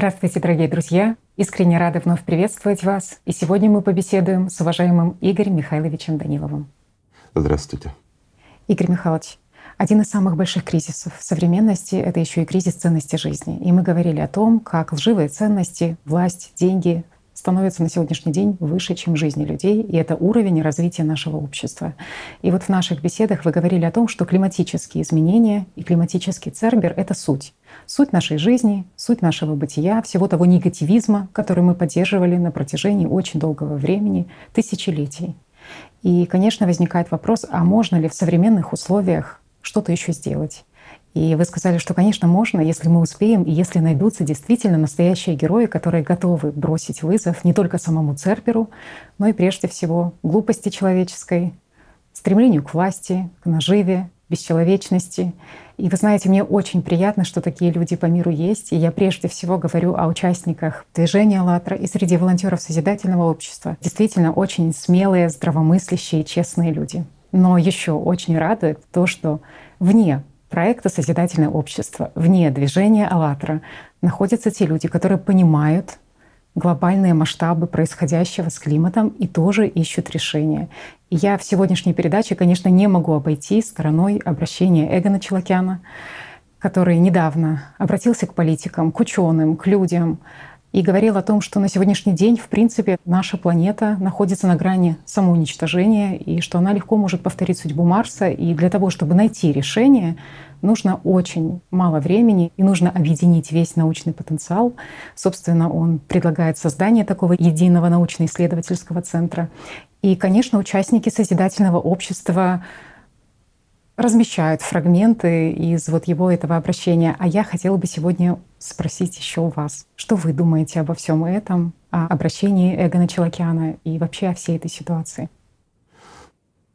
Здравствуйте, дорогие друзья! Искренне рада вновь приветствовать вас. И сегодня мы побеседуем с уважаемым Игорем Михайловичем Даниловым. Здравствуйте. Игорь Михайлович, один из самых больших кризисов современности — это еще и кризис ценности жизни. И мы говорили о том, как лживые ценности, власть, деньги становится на сегодняшний день выше, чем жизни людей, и это уровень развития нашего общества. И вот в наших беседах вы говорили о том, что климатические изменения и климатический цербер — это суть. Суть нашей жизни, суть нашего бытия, всего того негативизма, который мы поддерживали на протяжении очень долгого времени, тысячелетий. И, конечно, возникает вопрос, а можно ли в современных условиях что-то еще сделать? И вы сказали, что, конечно, можно, если мы успеем, и если найдутся действительно настоящие герои, которые готовы бросить вызов не только самому Церберу, но и прежде всего глупости человеческой, стремлению к власти, к наживе, бесчеловечности. И вы знаете, мне очень приятно, что такие люди по миру есть. И я прежде всего говорю о участниках движения «АЛЛАТРА» и среди волонтеров Созидательного общества. Действительно очень смелые, здравомыслящие, честные люди. Но еще очень радует то, что вне проекта «Созидательное общество», вне движения «АЛЛАТРА» находятся те люди, которые понимают глобальные масштабы происходящего с климатом и тоже ищут решения. И я в сегодняшней передаче, конечно, не могу обойти стороной обращения Эгона Челокяна, который недавно обратился к политикам, к ученым, к людям, и говорил о том, что на сегодняшний день, в принципе, наша планета находится на грани самоуничтожения, и что она легко может повторить судьбу Марса. И для того, чтобы найти решение, нужно очень мало времени, и нужно объединить весь научный потенциал. Собственно, он предлагает создание такого единого научно-исследовательского центра. И, конечно, участники созидательного общества размещают фрагменты из вот его этого обращения. А я хотела бы сегодня спросить еще у вас, что вы думаете обо всем этом, о обращении Эгона Челокиана и вообще о всей этой ситуации?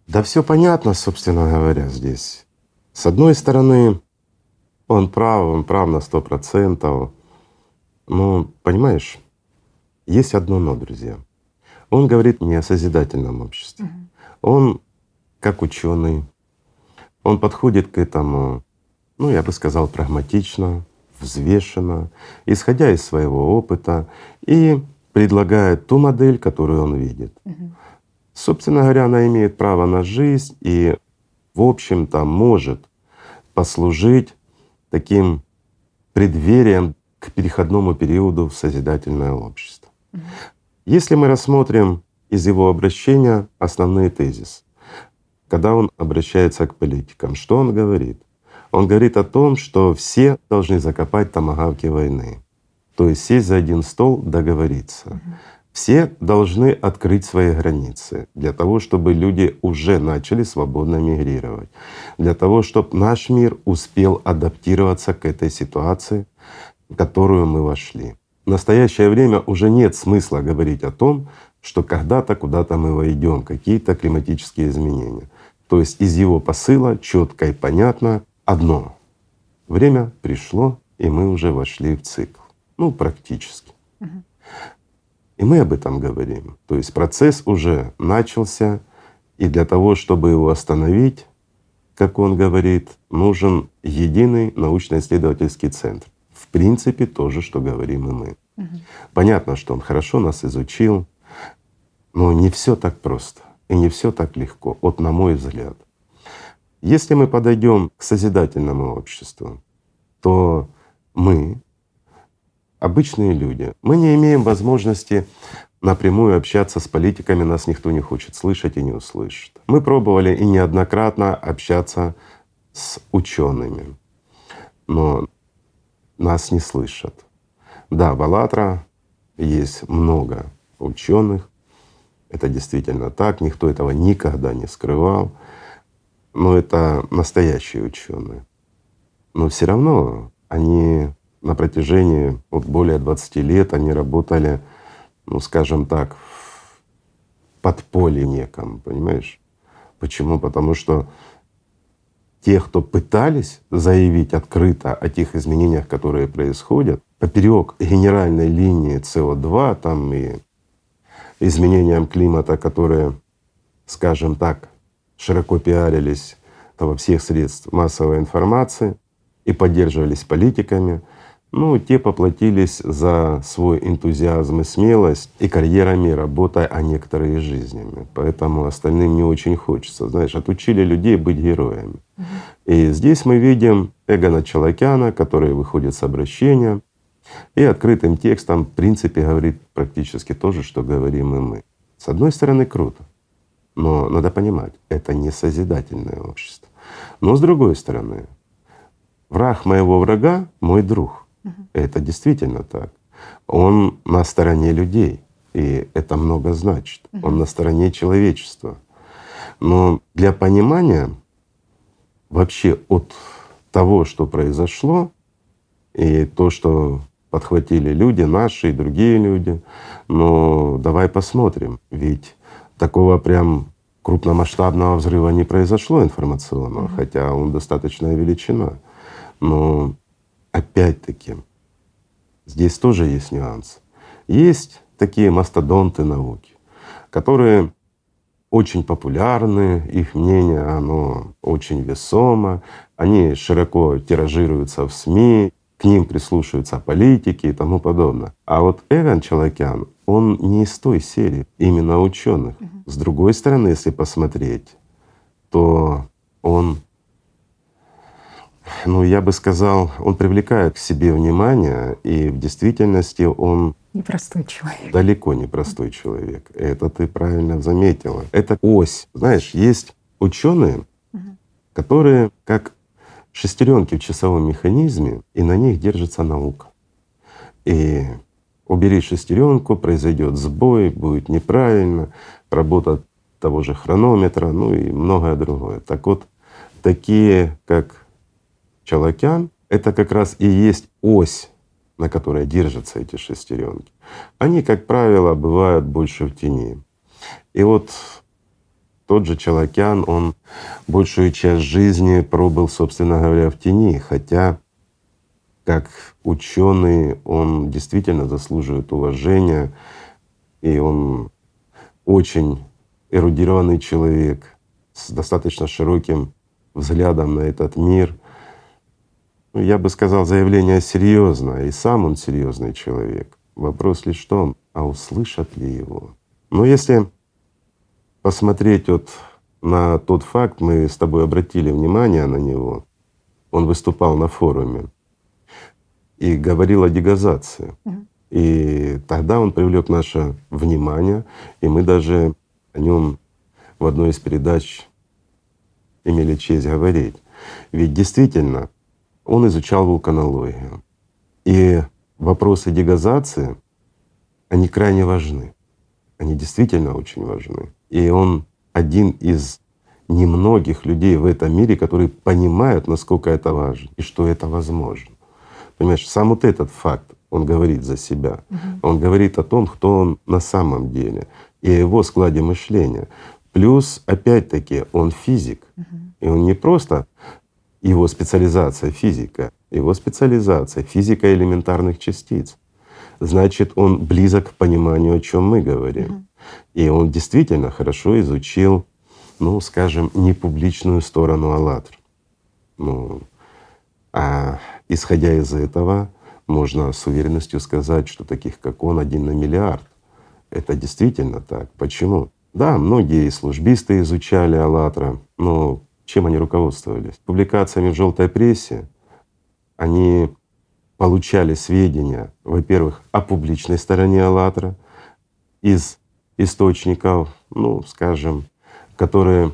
Да все понятно, собственно говоря, здесь. С одной стороны, он прав, он прав на сто процентов. Но, понимаешь, есть одно но, друзья. Он говорит не о созидательном обществе. Угу. Он как ученый, он подходит к этому, ну, я бы сказал, прагматично, взвешенно, исходя из своего опыта и предлагает ту модель, которую он видит. Угу. Собственно говоря, она имеет право на жизнь и, в общем-то, может послужить таким преддверием к переходному периоду в созидательное общество. Угу. Если мы рассмотрим из его обращения основные тезисы, когда он обращается к политикам. Что он говорит? Он говорит о том, что все должны закопать томогавки войны, то есть сесть за один стол, договориться. Все должны открыть свои границы для того, чтобы люди уже начали свободно мигрировать, для того, чтобы наш мир успел адаптироваться к этой ситуации, в которую мы вошли. В настоящее время уже нет смысла говорить о том, что когда-то куда-то мы войдем, какие-то климатические изменения. То есть из его посыла четко и понятно одно. Время пришло, и мы уже вошли в цикл. Ну, практически. И мы об этом говорим. То есть процесс уже начался, и для того, чтобы его остановить, как он говорит, нужен единый научно-исследовательский центр. В принципе, то же, что говорим и мы. Угу. Понятно, что он хорошо нас изучил, но не все так просто. И не все так легко, вот на мой взгляд. Если мы подойдем к созидательному обществу, то мы, обычные люди, мы не имеем возможности напрямую общаться с политиками, нас никто не хочет слышать и не услышит. Мы пробовали и неоднократно общаться с учеными, но нас не слышат. Да, в «АЛЛАТРА» есть много ученых, это действительно так, никто этого никогда не скрывал. Но это настоящие ученые. Но все равно они на протяжении вот более 20 лет они работали, ну скажем так, в подполье неком, понимаешь? Почему? Потому что те, кто пытались заявить открыто о тех изменениях, которые происходят, поперек генеральной линии СО2 там и изменениям климата, которые, скажем так, широко пиарились во всех средствах массовой информации и поддерживались политиками, ну, те поплатились за свой энтузиазм и смелость и карьерами, работой, а некоторые жизнями. Поэтому остальным не очень хочется. Знаешь, отучили людей быть героями. И здесь мы видим Эгона Чалакяна, который выходит с обращения и открытым текстом в принципе говорит практически то же, что говорим и мы. С одной стороны, круто, но надо понимать, это не созидательное общество. Но с другой стороны, враг моего врага — мой друг. Это действительно так. Он на стороне людей, и это много значит. Он на стороне человечества. Но для понимания вообще от того, что произошло, и то, что подхватили люди, наши и другие люди, но давай посмотрим, ведь такого прям крупномасштабного взрыва не произошло информационного, mm-hmm. хотя он достаточная величина. Но опять-таки здесь тоже есть нюанс. Есть такие мастодонты науки, которые очень популярны, их мнение, оно очень весомо, они широко тиражируются в СМИ, к ним прислушиваются политики и тому подобное. А вот Эван Чалакян, он не из той серии именно ученых. С другой стороны, если посмотреть, то он ну, я бы сказал, он привлекает к себе внимание, и в действительности он непростой человек. Далеко не простой человек. Это ты правильно заметила. Это ось. Знаешь, есть ученые, которые как шестеренки в часовом механизме, и на них держится наука. И убери шестеренку, произойдет сбой, будет неправильно, работа того же хронометра, ну и многое другое. Так вот, такие как Чалакян — это как раз и есть ось, на которой держатся эти шестеренки. Они, как правило, бывают больше в тени. И вот тот же Чалакян, он большую часть жизни пробыл, собственно говоря, в тени, хотя как ученый он действительно заслуживает уважения, и он очень эрудированный человек с достаточно широким взглядом на этот мир — ну, я бы сказал, заявление серьезное, и сам он серьезный человек. Вопрос лишь в том, а услышат ли его. Но если посмотреть вот на тот факт, мы с тобой обратили внимание на него, он выступал на форуме и говорил о дегазации. И тогда он привлек наше внимание, и мы даже о нем в одной из передач имели честь говорить. Ведь действительно он изучал вулканологию. И вопросы дегазации, они крайне важны. Они действительно очень важны. И он один из немногих людей в этом мире, которые понимают, насколько это важно и что это возможно. Понимаешь, сам вот этот факт, он говорит за себя. Угу. Он говорит о том, кто он на самом деле и о его складе мышления. Плюс, опять-таки, он физик. Угу. И он не просто его специализация физика, его специализация физика элементарных частиц. Значит, он близок к пониманию, о чем мы говорим. И он действительно хорошо изучил, ну, скажем, непубличную сторону АЛЛАТРА. Ну, а исходя из этого, можно с уверенностью сказать, что таких, как он, один на миллиард. Это действительно так. Почему? Да, многие службисты изучали АЛЛАТРА, но чем они руководствовались? Публикациями в желтой прессе они получали сведения, во-первых, о публичной стороне «АЛЛАТРА» из источников, ну, скажем, которые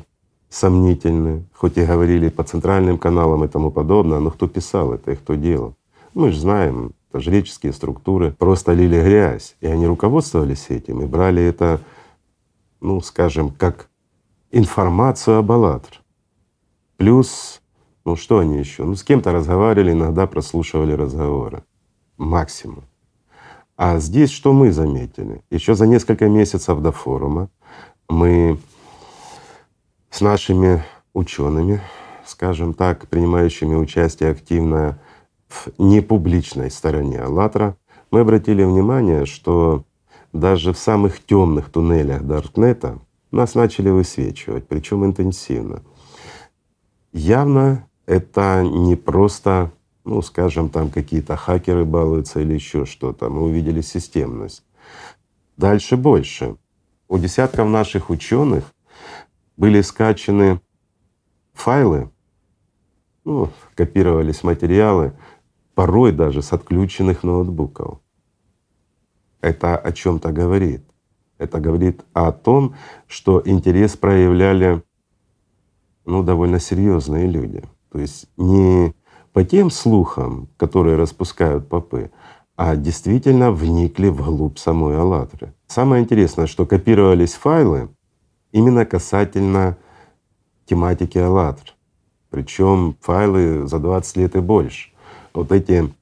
сомнительны, хоть и говорили по центральным каналам и тому подобное, но кто писал это и кто делал? Мы же знаем, это жреческие структуры просто лили грязь, и они руководствовались этим и брали это, ну, скажем, как информацию об «АЛЛАТРА». Плюс, ну что они еще? Ну с кем-то разговаривали, иногда прослушивали разговоры. Максимум. А здесь что мы заметили? Еще за несколько месяцев до форума мы с нашими учеными, скажем так, принимающими участие активно в непубличной стороне «АЛЛАТРА», мы обратили внимание, что даже в самых темных туннелях Даркнета нас начали высвечивать, причем интенсивно. Явно это не просто ну, скажем, там какие-то хакеры балуются или еще что-то. Мы увидели системность. Дальше больше. У десятков наших ученых были скачаны файлы, ну, копировались материалы, порой даже с отключенных ноутбуков. Это о чем-то говорит. Это говорит о том, что интерес проявляли ну, довольно серьезные люди. То есть не по тем слухам, которые распускают попы, а действительно вникли вглубь самой «АЛЛАТРы». Самое интересное, что копировались файлы именно касательно тематики «АЛЛАТР». Причем файлы за 20 лет и больше. Вот эти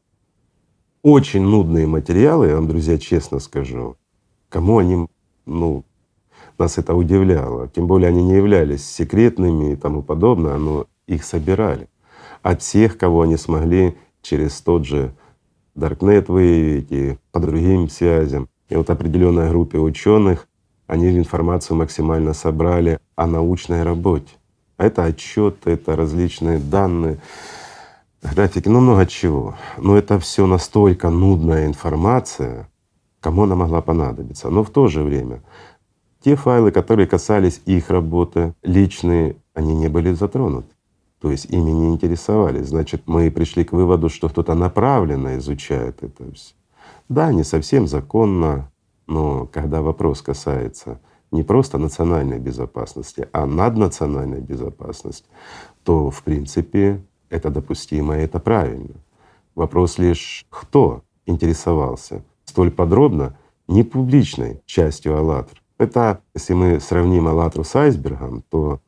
очень нудные материалы, я вам, друзья, честно скажу, кому они, ну, нас это удивляло. Тем более они не являлись секретными и тому подобное, но их собирали от всех, кого они смогли через тот же Даркнет выявить и по другим связям. И вот определенной группе ученых они информацию максимально собрали о научной работе. Это отчеты, это различные данные, графики, ну много чего. Но это все настолько нудная информация, кому она могла понадобиться. Но в то же время те файлы, которые касались их работы личные, они не были затронуты то есть ими не интересовались. Значит, мы пришли к выводу, что кто-то направленно изучает это все. Да, не совсем законно, но когда вопрос касается не просто национальной безопасности, а наднациональной безопасности, то в принципе это допустимо и это правильно. Вопрос лишь, кто интересовался столь подробно не публичной частью «АЛЛАТРА». Это, если мы сравним «АЛЛАТРу» с айсбергом, то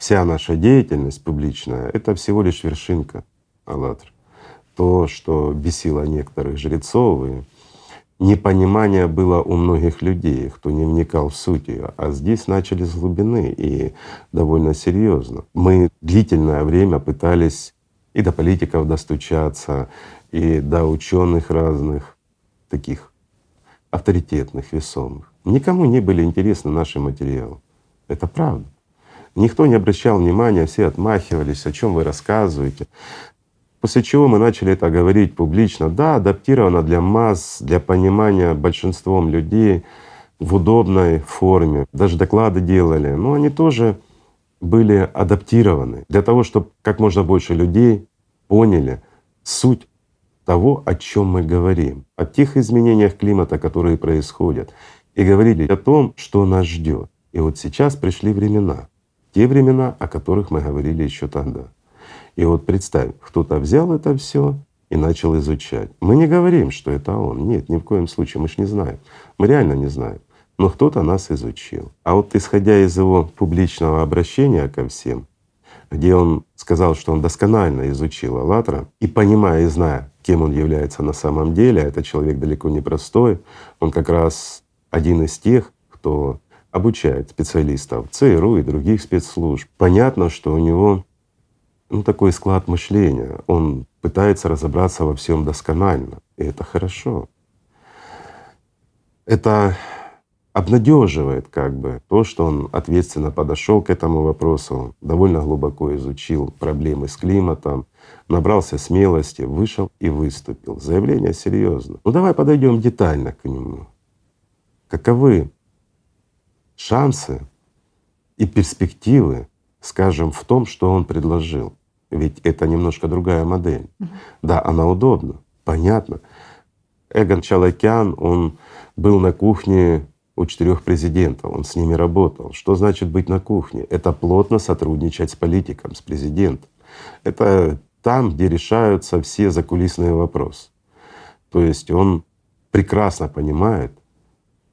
вся наша деятельность публичная — это всего лишь вершинка «АЛЛАТРА». То, что бесило некоторых жрецов, и непонимание было у многих людей, кто не вникал в суть ее. А здесь начали с глубины и довольно серьезно. Мы длительное время пытались и до политиков достучаться, и до ученых разных, таких авторитетных, весомых. Никому не были интересны наши материалы. Это правда. Никто не обращал внимания, все отмахивались, о чем вы рассказываете. После чего мы начали это говорить публично. Да, адаптировано для масс, для понимания большинством людей в удобной форме. Даже доклады делали, но они тоже были адаптированы для того, чтобы как можно больше людей поняли суть того, о чем мы говорим, о тех изменениях климата, которые происходят, и говорили о том, что нас ждет. И вот сейчас пришли времена, те времена, о которых мы говорили еще тогда. И вот представь, кто-то взял это все и начал изучать. Мы не говорим, что это он. Нет, ни в коем случае, мы ж не знаем. Мы реально не знаем. Но кто-то нас изучил. А вот исходя из его публичного обращения ко всем, где он сказал, что он досконально изучил «АЛЛАТРА», и понимая и зная, кем он является на самом деле, а это человек далеко не простой, он как раз один из тех, кто обучает специалистов ЦРУ и других спецслужб. Понятно, что у него ну, такой склад мышления. Он пытается разобраться во всем досконально, и это хорошо. Это обнадеживает как бы то, что он ответственно подошел к этому вопросу, довольно глубоко изучил проблемы с климатом, набрался смелости, вышел и выступил. Заявление серьезно. Ну давай подойдем детально к нему. Каковы шансы и перспективы, скажем, в том, что он предложил. Ведь это немножко другая модель. Mm-hmm. Да, она удобна, понятно. Эгон Чалакян, он был на кухне у четырех президентов, он с ними работал. Что значит быть на кухне? Это плотно сотрудничать с политиком, с президентом. Это там, где решаются все закулисные вопросы. То есть он прекрасно понимает,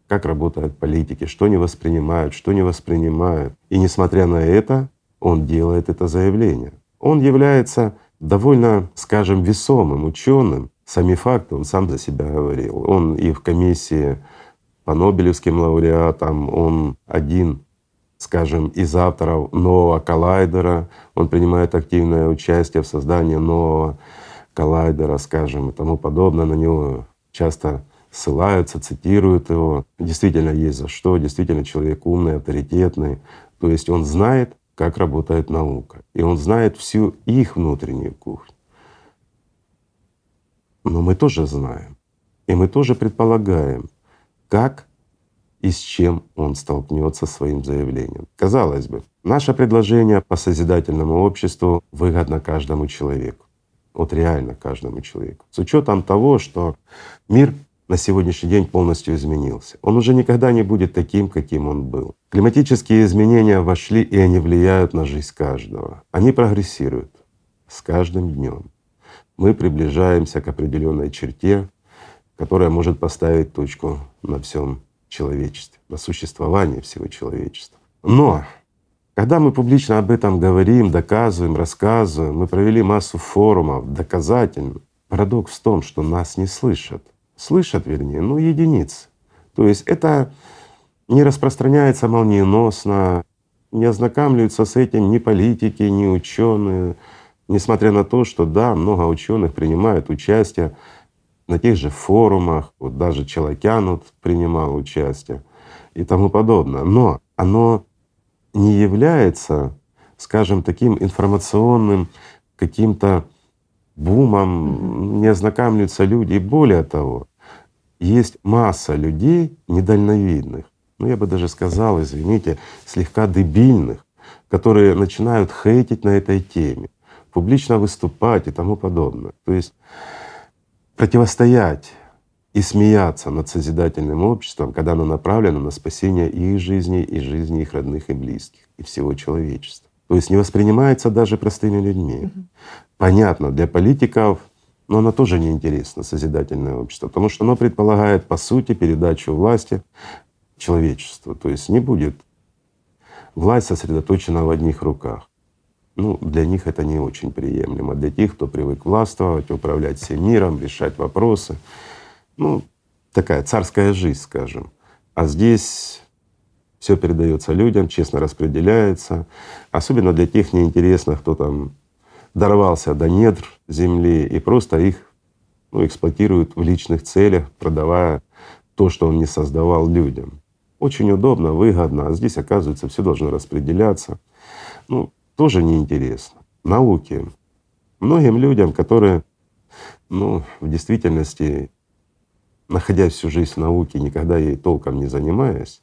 как работают политики, что они воспринимают, что не воспринимают. И несмотря на это, он делает это заявление. Он является довольно, скажем, весомым ученым. Сами факты он сам за себя говорил. Он и в комиссии по Нобелевским лауреатам, он один, скажем, из авторов нового коллайдера. Он принимает активное участие в создании нового коллайдера, скажем, и тому подобное. На него часто ссылаются, цитируют его. Действительно есть за что, действительно человек умный, авторитетный. То есть он знает, как работает наука, и он знает всю их внутреннюю кухню. Но мы тоже знаем, и мы тоже предполагаем, как и с чем он столкнется своим заявлением. Казалось бы, наше предложение по созидательному обществу выгодно каждому человеку. Вот реально каждому человеку. С учетом того, что мир на сегодняшний день полностью изменился. Он уже никогда не будет таким, каким он был. Климатические изменения вошли, и они влияют на жизнь каждого. Они прогрессируют с каждым днем. Мы приближаемся к определенной черте, которая может поставить точку на всем человечестве, на существовании всего человечества. Но когда мы публично об этом говорим, доказываем, рассказываем, мы провели массу форумов доказательно, парадокс в том, что нас не слышат. Слышат, вернее, но единицы. То есть это не распространяется молниеносно, не ознакомливаются с этим ни политики, ни ученые, несмотря на то, что да, много ученых принимают участие на тех же форумах, вот даже Челокян вот принимал участие и тому подобное. Но оно не является, скажем, таким информационным каким-то бумом, не ознакомляются люди. И более того, есть масса людей недальновидных, ну я бы даже сказал, извините, слегка дебильных, которые начинают хейтить на этой теме, публично выступать и тому подобное. То есть противостоять и смеяться над созидательным обществом, когда оно направлено на спасение их жизни и жизни их родных и близких, и всего человечества. То есть не воспринимается даже простыми людьми. Понятно, для политиков, но оно тоже неинтересно, созидательное общество, потому что оно предполагает, по сути, передачу власти человечеству. То есть не будет власть сосредоточена в одних руках. Ну, для них это не очень приемлемо. Для тех, кто привык властвовать, управлять всем миром, решать вопросы. Ну, такая царская жизнь, скажем. А здесь все передается людям, честно распределяется. Особенно для тех неинтересных, кто там дорвался до недр земли и просто их ну, эксплуатируют в личных целях, продавая то, что он не создавал людям. Очень удобно, выгодно, а здесь, оказывается, все должно распределяться. Ну, тоже неинтересно. Науки. Многим людям, которые, ну, в действительности, находясь всю жизнь в науке, никогда ей толком не занимаясь,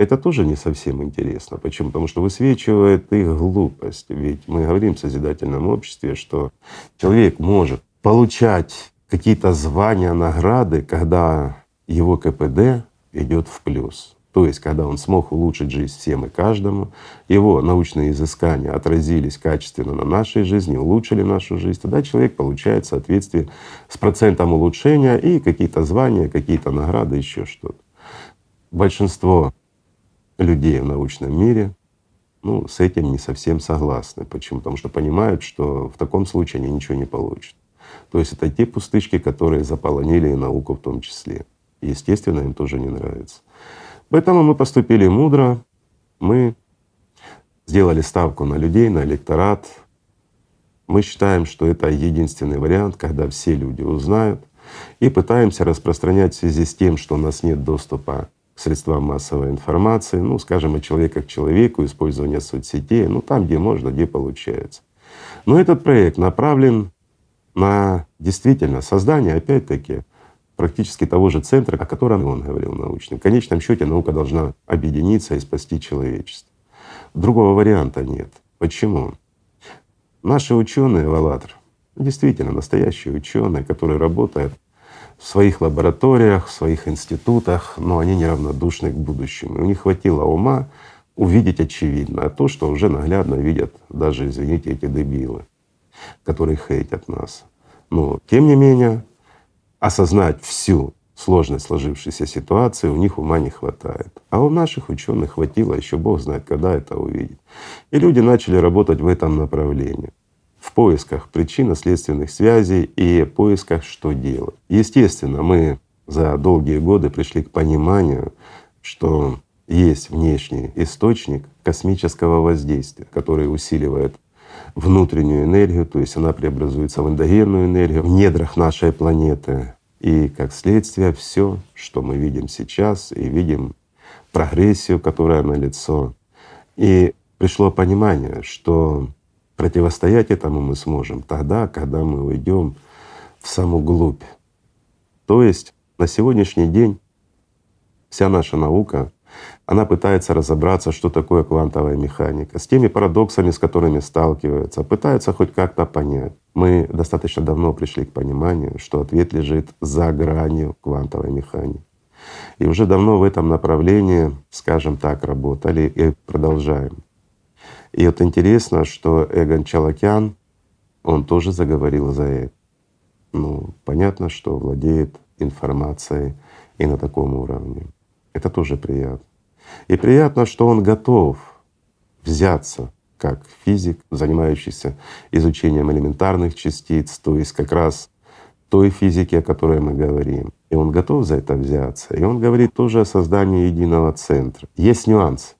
это тоже не совсем интересно. Почему? Потому что высвечивает их глупость. Ведь мы говорим в созидательном обществе, что человек может получать какие-то звания, награды, когда его КПД идет в плюс. То есть, когда он смог улучшить жизнь всем и каждому, его научные изыскания отразились качественно на нашей жизни, улучшили нашу жизнь, тогда человек получает в соответствии с процентом улучшения и какие-то звания, какие-то награды, еще что-то. Большинство людей в научном мире ну, с этим не совсем согласны. Почему? Потому что понимают, что в таком случае они ничего не получат. То есть это те пустышки, которые заполонили и науку в том числе. естественно, им тоже не нравится. Поэтому мы поступили мудро, мы сделали ставку на людей, на электорат. Мы считаем, что это единственный вариант, когда все люди узнают, и пытаемся распространять в связи с тем, что у нас нет доступа к средствам массовой информации, ну, скажем, от человека к человеку, использование соцсетей, ну, там, где можно, где получается. Но этот проект направлен на действительно создание, опять-таки, практически того же центра, о котором он говорил научным. В конечном счете наука должна объединиться и спасти человечество. Другого варианта нет. Почему? Наши ученые в действительно настоящие ученые, которые работают в своих лабораториях, в своих институтах, но они неравнодушны к будущему. И у них хватило ума увидеть очевидно, а то, что уже наглядно видят даже, извините, эти дебилы, которые хейтят нас. Но тем не менее осознать всю сложность сложившейся ситуации у них ума не хватает. А у наших ученых хватило, еще Бог знает, когда это увидеть. И люди начали работать в этом направлении в поисках причинно-следственных связей и поисках, что делать. Естественно, мы за долгие годы пришли к пониманию, что есть внешний источник космического воздействия, который усиливает внутреннюю энергию, то есть она преобразуется в эндогенную энергию в недрах нашей планеты. И как следствие все, что мы видим сейчас, и видим прогрессию, которая налицо. И пришло понимание, что противостоять этому мы сможем тогда, когда мы уйдем в саму глубь. То есть на сегодняшний день вся наша наука, она пытается разобраться, что такое квантовая механика, с теми парадоксами, с которыми сталкивается, пытается хоть как-то понять. Мы достаточно давно пришли к пониманию, что ответ лежит за гранью квантовой механики. И уже давно в этом направлении, скажем так, работали и продолжаем. И вот интересно, что Эгон Чалакян, он тоже заговорил за это. Ну, понятно, что владеет информацией и на таком уровне. Это тоже приятно. И приятно, что он готов взяться как физик, занимающийся изучением элементарных частиц, то есть как раз той физики, о которой мы говорим. И он готов за это взяться. И он говорит тоже о создании единого центра. Есть нюансы.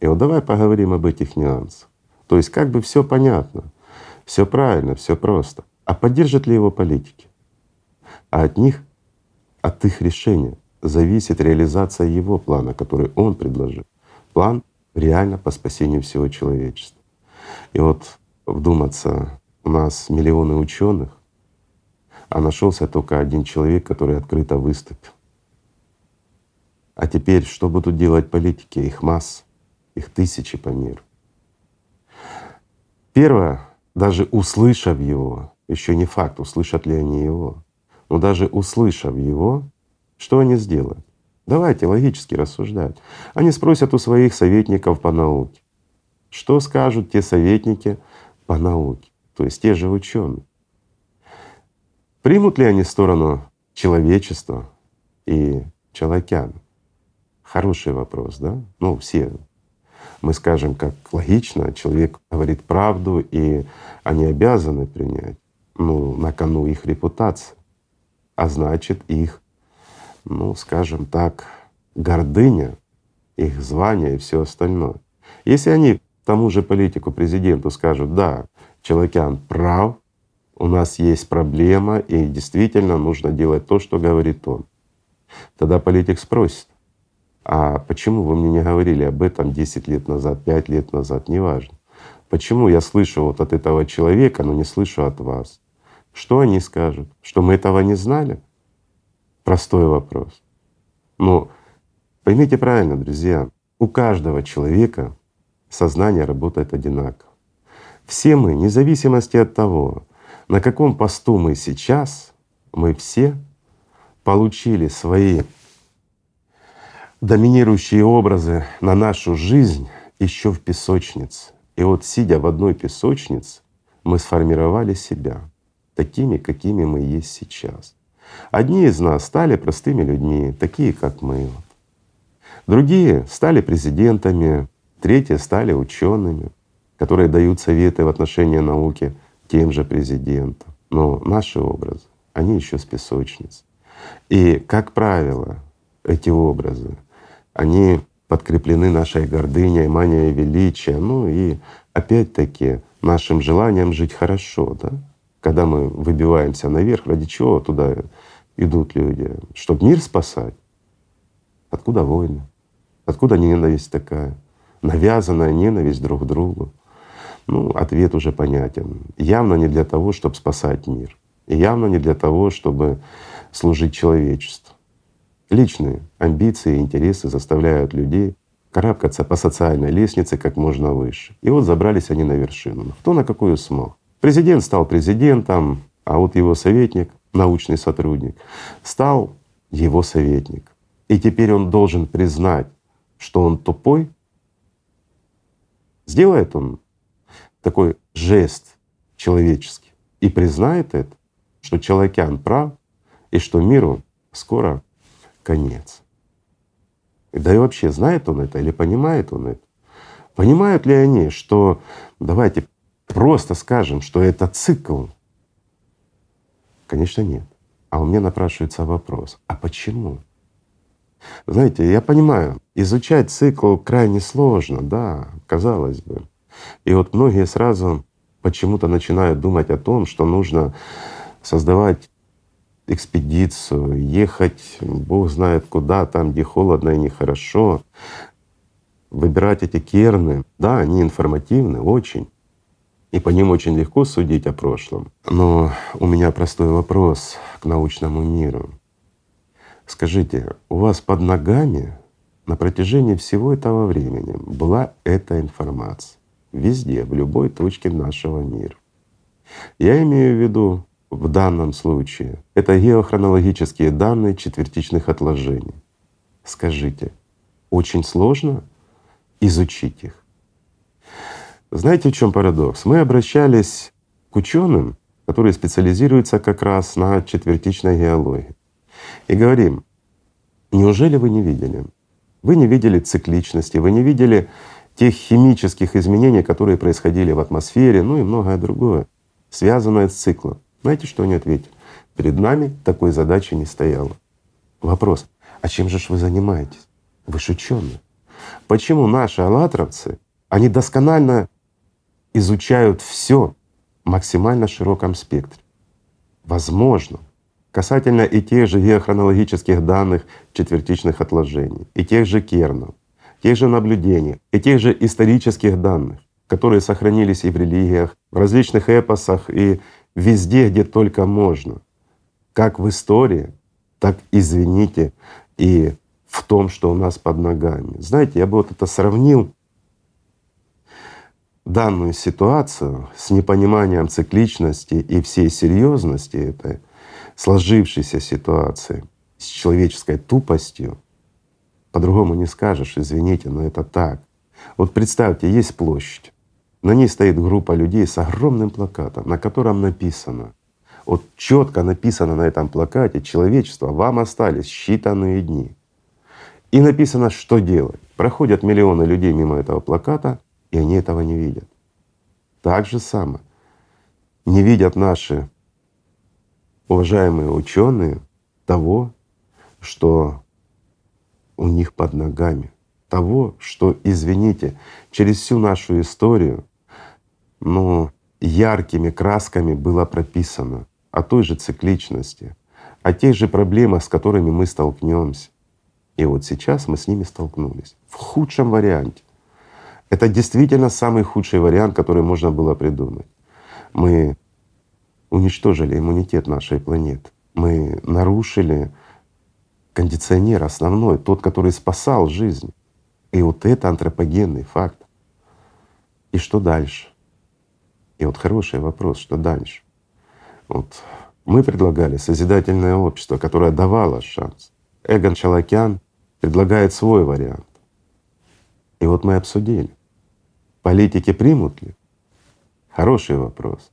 И вот давай поговорим об этих нюансах. То есть как бы все понятно, все правильно, все просто. А поддержат ли его политики? А от них, от их решения зависит реализация его плана, который он предложил. План реально по спасению всего человечества. И вот вдуматься, у нас миллионы ученых, а нашелся только один человек, который открыто выступил. А теперь что будут делать политики? Их масс, их тысячи по миру. Первое, даже услышав его, еще не факт, услышат ли они его, но даже услышав его, что они сделают? Давайте логически рассуждать. Они спросят у своих советников по науке. Что скажут те советники по науке, то есть те же ученые? Примут ли они сторону человечества и человекян? Хороший вопрос, да? Ну, все мы скажем, как логично, человек говорит правду, и они обязаны принять. Ну, на кону их репутация, а значит их, ну, скажем так, гордыня, их звание и все остальное. Если они тому же политику, президенту скажут, да, Человекян прав, у нас есть проблема, и действительно нужно делать то, что говорит он. Тогда политик спросит, а почему вы мне не говорили об этом 10 лет назад, 5 лет назад, неважно. Почему я слышу вот от этого человека, но не слышу от вас? Что они скажут? Что мы этого не знали? Простой вопрос. Но поймите правильно, друзья, у каждого человека сознание работает одинаково. Все мы, вне зависимости от того, на каком посту мы сейчас, мы все получили свои доминирующие образы на нашу жизнь еще в песочнице. И вот сидя в одной песочнице, мы сформировали себя такими, какими мы есть сейчас. Одни из нас стали простыми людьми, такие как мы. Другие стали президентами, третьи стали учеными, которые дают советы в отношении науки тем же президентам. Но наши образы, они еще с песочниц. И, как правило, эти образы они подкреплены нашей гордыней, манией величия, ну и опять-таки нашим желанием жить хорошо, да? Когда мы выбиваемся наверх, ради чего туда идут люди? Чтобы мир спасать? Откуда войны? Откуда ненависть такая? Навязанная ненависть друг к другу. Ну, ответ уже понятен. Явно не для того, чтобы спасать мир. И явно не для того, чтобы служить человечеству. Личные амбиции и интересы заставляют людей карабкаться по социальной лестнице как можно выше. И вот забрались они на вершину. Кто на какую смог. Президент стал президентом, а вот его советник, научный сотрудник, стал его советник. И теперь он должен признать, что он тупой. Сделает он такой жест человеческий и признает это, что человекян прав и что миру скоро конец. Да и вообще знает он это или понимает он это? Понимают ли они, что давайте просто скажем, что это цикл? Конечно, нет. А у меня напрашивается вопрос, а почему? Знаете, я понимаю, изучать цикл крайне сложно, да, казалось бы. И вот многие сразу почему-то начинают думать о том, что нужно создавать экспедицию, ехать Бог знает куда, там, где холодно и нехорошо, выбирать эти керны. Да, они информативны очень, и по ним очень легко судить о прошлом. Но у меня простой вопрос к научному миру. Скажите, у вас под ногами на протяжении всего этого времени была эта информация везде, в любой точке нашего мира. Я имею в виду в данном случае это геохронологические данные четвертичных отложений. Скажите, очень сложно изучить их? Знаете, в чем парадокс? Мы обращались к ученым, которые специализируются как раз на четвертичной геологии, и говорим, неужели вы не видели? Вы не видели цикличности, вы не видели тех химических изменений, которые происходили в атмосфере, ну и многое другое, связанное с циклом. Знаете, что они ответили? Перед нами такой задачи не стояло. Вопрос, а чем же вы занимаетесь? Вы же ученые. Почему наши аллатровцы, они досконально изучают все в максимально широком спектре? Возможно, касательно и тех же геохронологических данных четвертичных отложений, и тех же кернов, тех же наблюдений, и тех же исторических данных, которые сохранились и в религиях, в различных эпосах и везде, где только можно, как в истории, так, извините, и в том, что у нас под ногами. Знаете, я бы вот это сравнил данную ситуацию с непониманием цикличности и всей серьезности этой сложившейся ситуации, с человеческой тупостью, по-другому не скажешь, извините, но это так. Вот представьте, есть площадь, на ней стоит группа людей с огромным плакатом, на котором написано, вот четко написано на этом плакате «Человечество, вам остались считанные дни». И написано, что делать. Проходят миллионы людей мимо этого плаката, и они этого не видят. Так же самое. Не видят наши уважаемые ученые того, что у них под ногами, того, что, извините, через всю нашу историю но яркими красками было прописано о той же цикличности, о тех же проблемах, с которыми мы столкнемся. И вот сейчас мы с ними столкнулись в худшем варианте. Это действительно самый худший вариант, который можно было придумать. Мы уничтожили иммунитет нашей планеты. Мы нарушили кондиционер основной, тот, который спасал жизнь. И вот это антропогенный факт. И что дальше? И вот хороший вопрос, что дальше? Вот мы предлагали созидательное общество, которое давало шанс. Эгон Чалакян предлагает свой вариант. И вот мы обсудили. Политики примут ли? Хороший вопрос.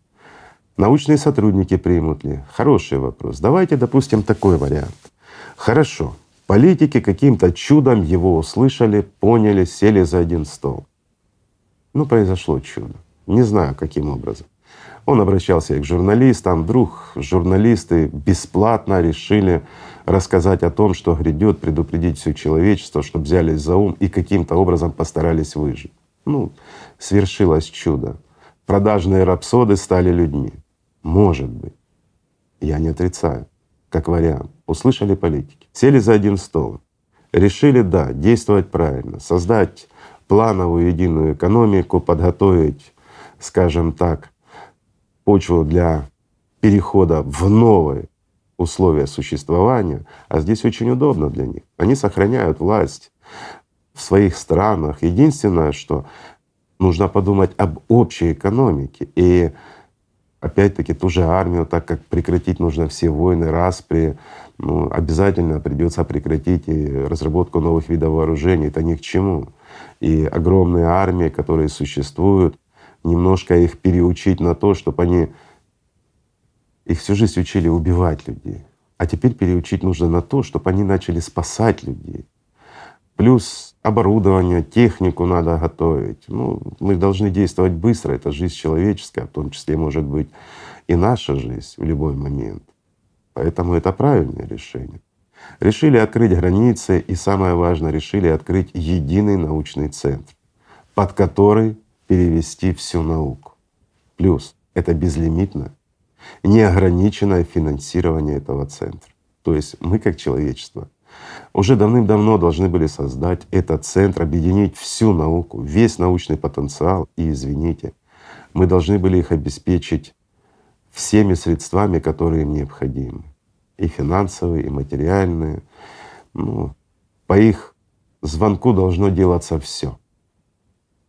Научные сотрудники примут ли? Хороший вопрос. Давайте допустим такой вариант. Хорошо, политики каким-то чудом его услышали, поняли, сели за один стол. Ну, произошло чудо. Не знаю, каким образом. Он обращался и к журналистам. Вдруг журналисты бесплатно решили рассказать о том, что грядет, предупредить все человечество, чтобы взялись за ум и каким-то образом постарались выжить. Ну, свершилось чудо. Продажные рапсоды стали людьми. Может быть. Я не отрицаю, как вариант. Услышали политики, сели за один стол, решили, да, действовать правильно, создать плановую единую экономику, подготовить скажем так, почву для перехода в новые условия существования, а здесь очень удобно для них. Они сохраняют власть в своих странах. Единственное, что нужно подумать об общей экономике. И опять-таки ту же армию, так как прекратить нужно все войны, распри, ну, обязательно придется прекратить и разработку новых видов вооружений. Это ни к чему. И огромные армии, которые существуют, немножко их переучить на то, чтобы они их всю жизнь учили убивать людей. А теперь переучить нужно на то, чтобы они начали спасать людей. Плюс оборудование, технику надо готовить. Ну, мы должны действовать быстро, это жизнь человеческая, в том числе может быть и наша жизнь в любой момент. Поэтому это правильное решение. Решили открыть границы и самое важное, решили открыть единый научный центр, под который перевести всю науку. Плюс это безлимитное, неограниченное финансирование этого центра. То есть мы как человечество уже давным-давно должны были создать этот центр, объединить всю науку, весь научный потенциал и, извините, Мы должны были их обеспечить всеми средствами, которые им необходимы, и финансовые, и материальные. Ну, по их звонку должно делаться все.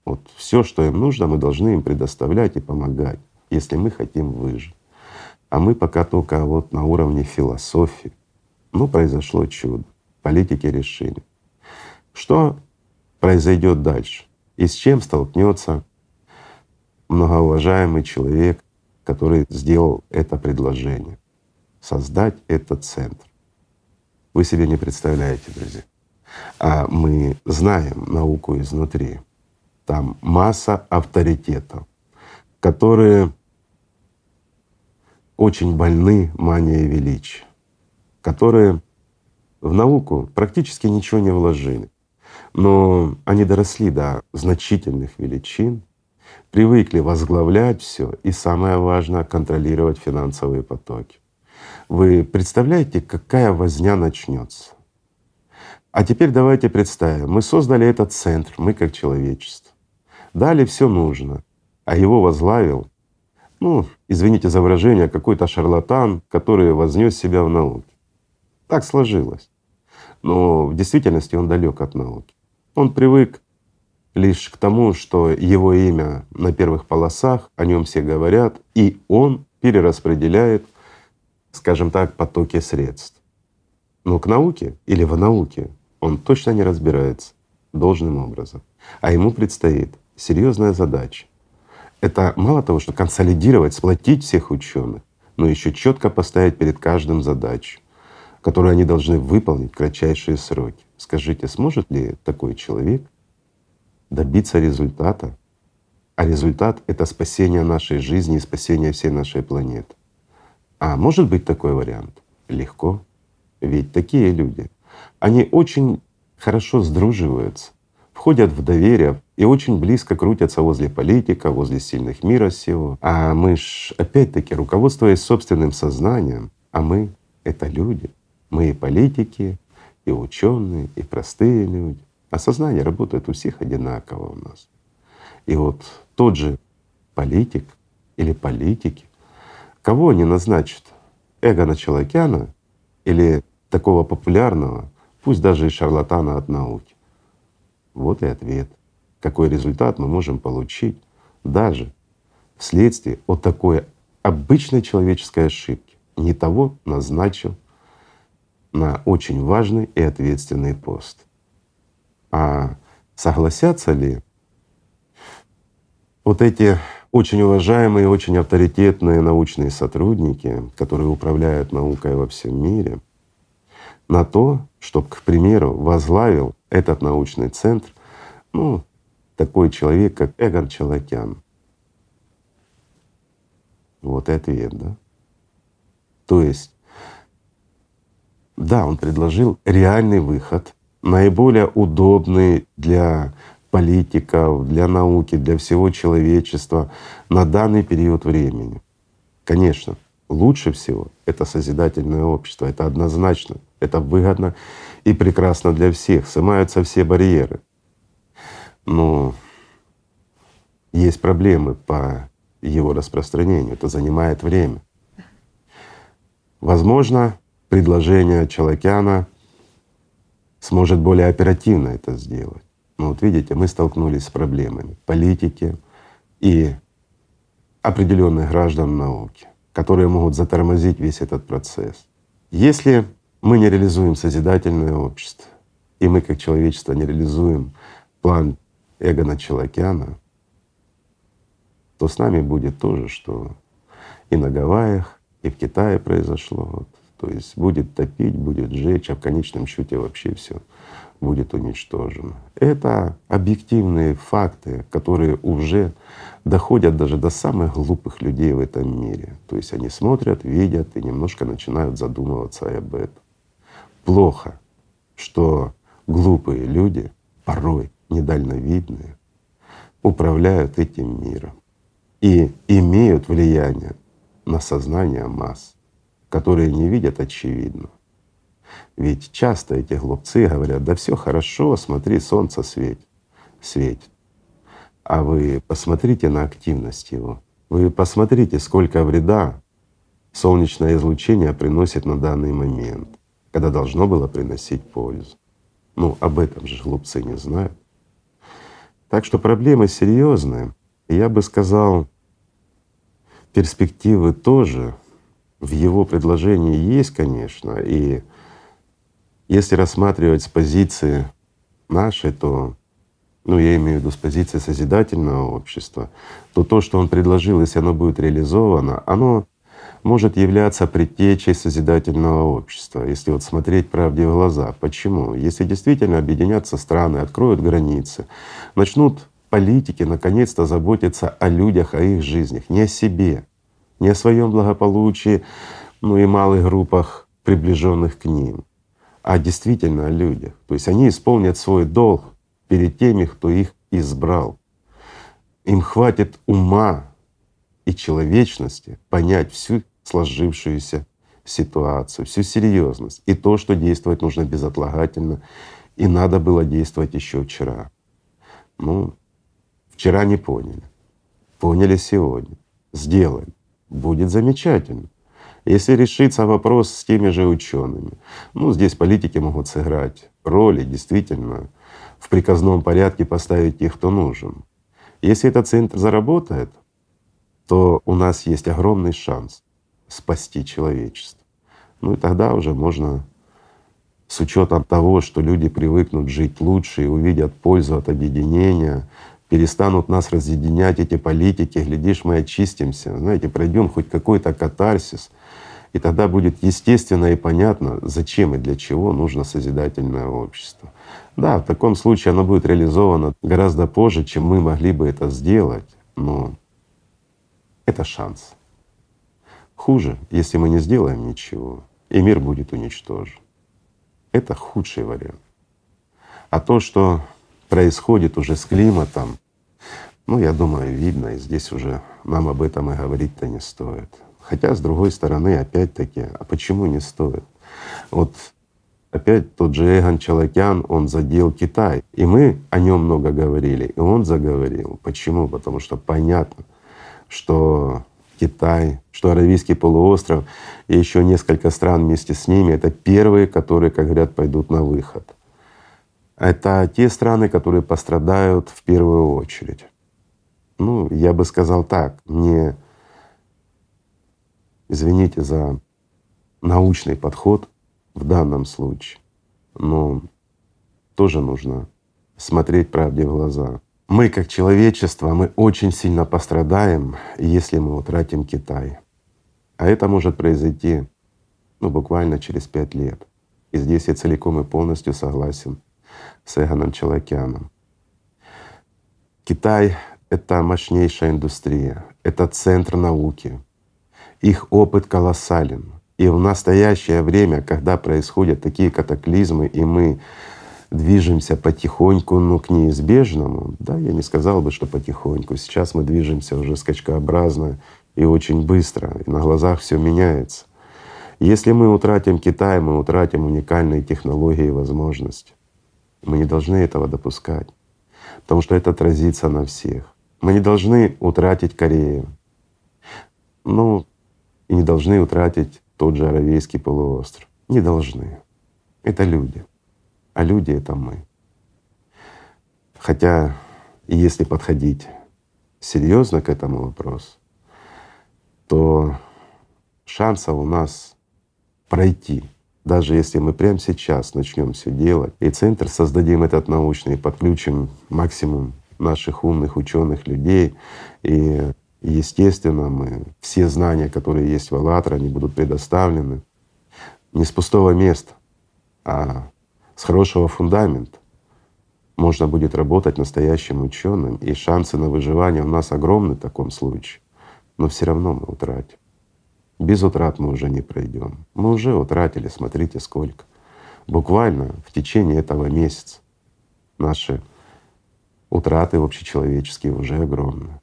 Вот все, что им нужно, мы должны им предоставлять и помогать, если мы хотим выжить. А мы пока только вот на уровне философии. Ну, произошло чудо. Политики решили. Что произойдет дальше? И с чем столкнется многоуважаемый человек, который сделал это предложение? Создать этот центр. Вы себе не представляете, друзья. А мы знаем науку изнутри. Там масса авторитетов, которые очень больны манией величия, которые в науку практически ничего не вложили. Но они доросли до значительных величин, привыкли возглавлять все и самое важное — контролировать финансовые потоки. Вы представляете, какая возня начнется? А теперь давайте представим, мы создали этот центр, мы как человечество. Дали все нужно, а его возглавил, ну, извините за выражение, какой-то шарлатан, который вознес себя в науке. Так сложилось. Но в действительности он далек от науки. Он привык лишь к тому, что его имя на первых полосах, о нем все говорят, и он перераспределяет, скажем так, потоки средств. Но к науке или в науке он точно не разбирается должным образом. А ему предстоит серьезная задача. Это мало того, что консолидировать, сплотить всех ученых, но еще четко поставить перед каждым задачу, которую они должны выполнить в кратчайшие сроки. Скажите, сможет ли такой человек добиться результата? А результат — это спасение нашей жизни и спасение всей нашей планеты. А может быть такой вариант? Легко. Ведь такие люди, они очень хорошо сдруживаются, входят в доверие и очень близко крутятся возле политика, возле сильных мира сего. А мы ж опять-таки, руководствуясь собственным сознанием, а мы — это люди, мы и политики, и ученые, и простые люди. А сознание работает у всех одинаково у нас. И вот тот же политик или политики, кого они назначат? Эго Челокяна или такого популярного, пусть даже и шарлатана от науки. Вот и ответ. Какой результат мы можем получить даже вследствие от такой обычной человеческой ошибки. Не того назначил на очень важный и ответственный пост. А согласятся ли вот эти очень уважаемые, очень авторитетные научные сотрудники, которые управляют наукой во всем мире, на то, чтобы, к примеру, возглавил этот научный центр, ну, такой человек, как Эгор Челокян. Вот и ответ, да? То есть, да, он предложил реальный выход, наиболее удобный для политиков, для науки, для всего человечества на данный период времени. Конечно, лучше всего это созидательное общество, это однозначно, это выгодно и прекрасно для всех, снимаются все барьеры. Но есть проблемы по его распространению, это занимает время. Возможно, предложение Челокяна сможет более оперативно это сделать. Но вот видите, мы столкнулись с проблемами политики и определенных граждан науки, которые могут затормозить весь этот процесс. Если мы не реализуем созидательное общество, и мы как человечество не реализуем план Эгона Челокяна, то с нами будет то же, что и на Гавайях, и в Китае произошло. Вот. То есть будет топить, будет сжечь, а в конечном счете вообще все будет уничтожено. Это объективные факты, которые уже доходят даже до самых глупых людей в этом мире. То есть они смотрят, видят и немножко начинают задумываться об этом. Плохо, что глупые люди порой недальновидные управляют этим миром и имеют влияние на сознание масс, которые не видят очевидно. Ведь часто эти глупцы говорят, да все хорошо, смотри, солнце светит, светит. А вы посмотрите на активность его. Вы посмотрите, сколько вреда солнечное излучение приносит на данный момент, когда должно было приносить пользу. Ну, об этом же глупцы не знают. Так что проблемы серьезные. Я бы сказал, перспективы тоже в его предложении есть, конечно. И если рассматривать с позиции нашей, то, ну я имею в виду с позиции созидательного общества, то то, что он предложил, если оно будет реализовано, оно может являться предтечей созидательного общества, если вот смотреть правде в глаза. Почему? Если действительно объединятся страны, откроют границы, начнут политики наконец-то заботиться о людях, о их жизнях, не о себе, не о своем благополучии, ну и малых группах, приближенных к ним, а действительно о людях. То есть они исполнят свой долг перед теми, кто их избрал. Им хватит ума и человечности понять всю сложившуюся ситуацию, всю серьезность и то, что действовать нужно безотлагательно, и надо было действовать еще вчера. Ну, вчера не поняли, поняли сегодня, сделали, будет замечательно. Если решится вопрос с теми же учеными, ну здесь политики могут сыграть роли, действительно, в приказном порядке поставить тех, кто нужен. Если этот центр заработает, то у нас есть огромный шанс спасти человечество. Ну и тогда уже можно с учетом того, что люди привыкнут жить лучше и увидят пользу от объединения, перестанут нас разъединять эти политики, глядишь, мы очистимся, знаете, пройдем хоть какой-то катарсис, и тогда будет естественно и понятно, зачем и для чего нужно созидательное общество. Да, в таком случае оно будет реализовано гораздо позже, чем мы могли бы это сделать, но это шанс. Хуже, если мы не сделаем ничего, и мир будет уничтожен. Это худший вариант. А то, что происходит уже с климатом, ну, я думаю, видно, и здесь уже нам об этом и говорить-то не стоит. Хотя, с другой стороны, опять-таки, а почему не стоит? Вот опять тот же Эгон Чалакян, он задел Китай. И мы о нем много говорили, и он заговорил. Почему? Потому что понятно, что Китай, что Аравийский полуостров и еще несколько стран вместе с ними — это первые, которые, как говорят, пойдут на выход. Это те страны, которые пострадают в первую очередь. Ну, я бы сказал так, не извините за научный подход в данном случае, но тоже нужно смотреть правде в глаза. Мы как человечество, мы очень сильно пострадаем, если мы утратим Китай. А это может произойти ну, буквально через пять лет. И здесь я целиком и полностью согласен с Эгоном Челокяном. Китай — это мощнейшая индустрия, это центр науки. Их опыт колоссален. И в настоящее время, когда происходят такие катаклизмы, и мы движемся потихоньку, но к неизбежному. Да, я не сказал бы, что потихоньку. Сейчас мы движемся уже скачкообразно и очень быстро, и на глазах все меняется. Если мы утратим Китай, мы утратим уникальные технологии и возможности. Мы не должны этого допускать, потому что это отразится на всех. Мы не должны утратить Корею, ну и не должны утратить тот же Аравийский полуостров. Не должны. Это люди а люди — это мы. Хотя, если подходить серьезно к этому вопросу, то шанса у нас пройти, даже если мы прямо сейчас начнем все делать, и центр создадим этот научный, подключим максимум наших умных ученых людей, и естественно мы все знания, которые есть в АЛЛАТРА, они будут предоставлены не с пустого места, а с хорошего фундамента можно будет работать настоящим ученым, и шансы на выживание у нас огромны в таком случае, но все равно мы утратим. Без утрат мы уже не пройдем. Мы уже утратили, смотрите сколько. Буквально в течение этого месяца наши утраты общечеловеческие уже огромны.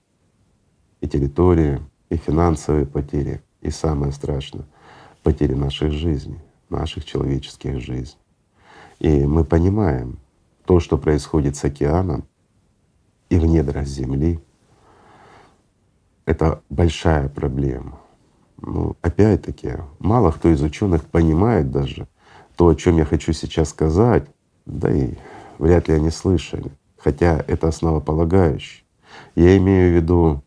И территории, и финансовые потери, и самое страшное — потери наших жизней, наших человеческих жизней. И мы понимаем то, что происходит с океаном, и в недрах Земли — это большая проблема. Ну, опять-таки, мало кто из ученых понимает даже то, о чем я хочу сейчас сказать, да и вряд ли они слышали, хотя это основополагающее. Я имею в виду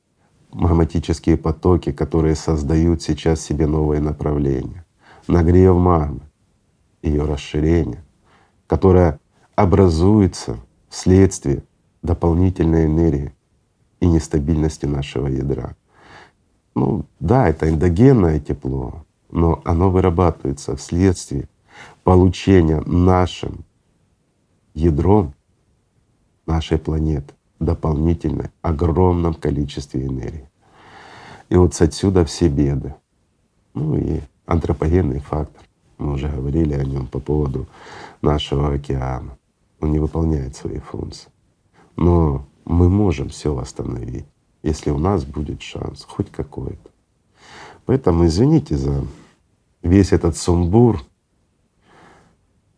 магматические потоки, которые создают сейчас себе новые направления, нагрев магмы, ее расширение, которое образуется вследствие дополнительной энергии и нестабильности нашего ядра. Ну да, это эндогенное тепло, но оно вырабатывается вследствие получения нашим ядром нашей планеты дополнительной огромном количестве энергии. И вот отсюда все беды. Ну и антропогенный фактор. Мы уже говорили о нем по поводу нашего океана. Он не выполняет свои функции. Но мы можем все восстановить, если у нас будет шанс, хоть какой-то. Поэтому извините за весь этот сумбур,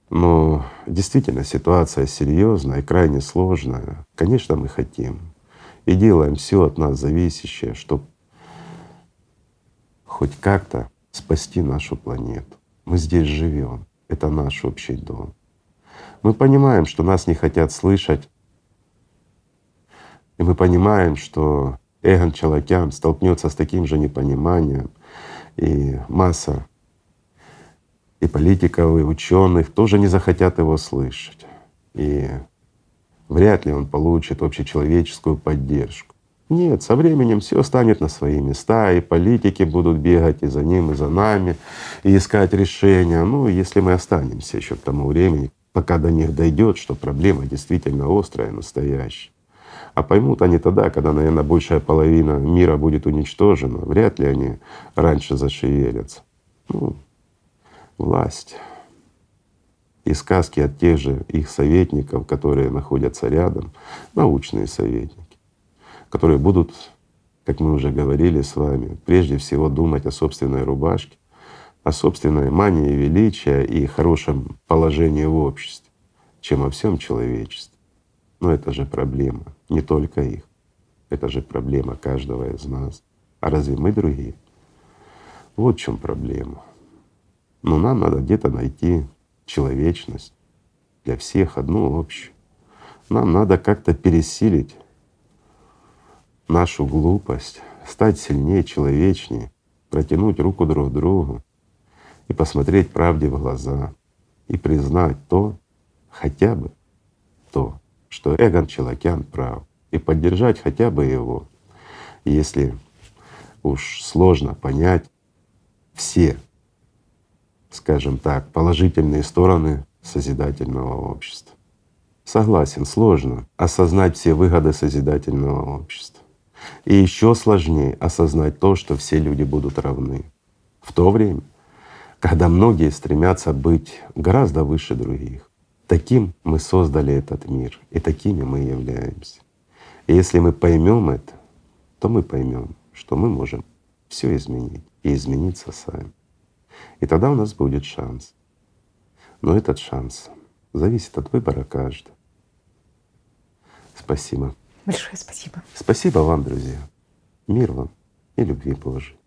но действительно ситуация серьезная и крайне сложная. Конечно, мы хотим и делаем все от нас зависящее, чтобы хоть как-то спасти нашу планету. Мы здесь живем, это наш общий дом. Мы понимаем, что нас не хотят слышать, и мы понимаем, что Эгон Чалакян столкнется с таким же непониманием, и масса и политиков, и ученых тоже не захотят его слышать. И вряд ли он получит общечеловеческую поддержку. Нет, со временем все станет на свои места, и политики будут бегать и за ним, и за нами, и искать решения. Ну, если мы останемся еще к тому времени, пока до них дойдет, что проблема действительно острая, настоящая. А поймут они тогда, когда, наверное, большая половина мира будет уничтожена. Вряд ли они раньше зашевелятся. Ну, власть. И сказки от тех же их советников, которые находятся рядом, научные советники, которые будут, как мы уже говорили с вами, прежде всего думать о собственной рубашке, о собственной мании величия и хорошем положении в обществе, чем о всем человечестве. Но это же проблема не только их. Это же проблема каждого из нас. А разве мы другие? Вот в чем проблема. Но нам надо где-то найти человечность для всех одну общую. Нам надо как-то пересилить нашу глупость, стать сильнее, человечнее, протянуть руку друг другу и посмотреть правде в глаза и признать то, хотя бы то, что Эгон Челокян прав, и поддержать хотя бы его, если уж сложно понять все скажем так, положительные стороны созидательного общества. Согласен, сложно осознать все выгоды созидательного общества. И еще сложнее осознать то, что все люди будут равны. В то время, когда многие стремятся быть гораздо выше других. Таким мы создали этот мир, и такими мы являемся. И если мы поймем это, то мы поймем, что мы можем все изменить и измениться сами. И тогда у нас будет шанс. Но этот шанс зависит от выбора каждого. Спасибо. Большое спасибо. Спасибо вам, друзья. Мир вам и любви Божией.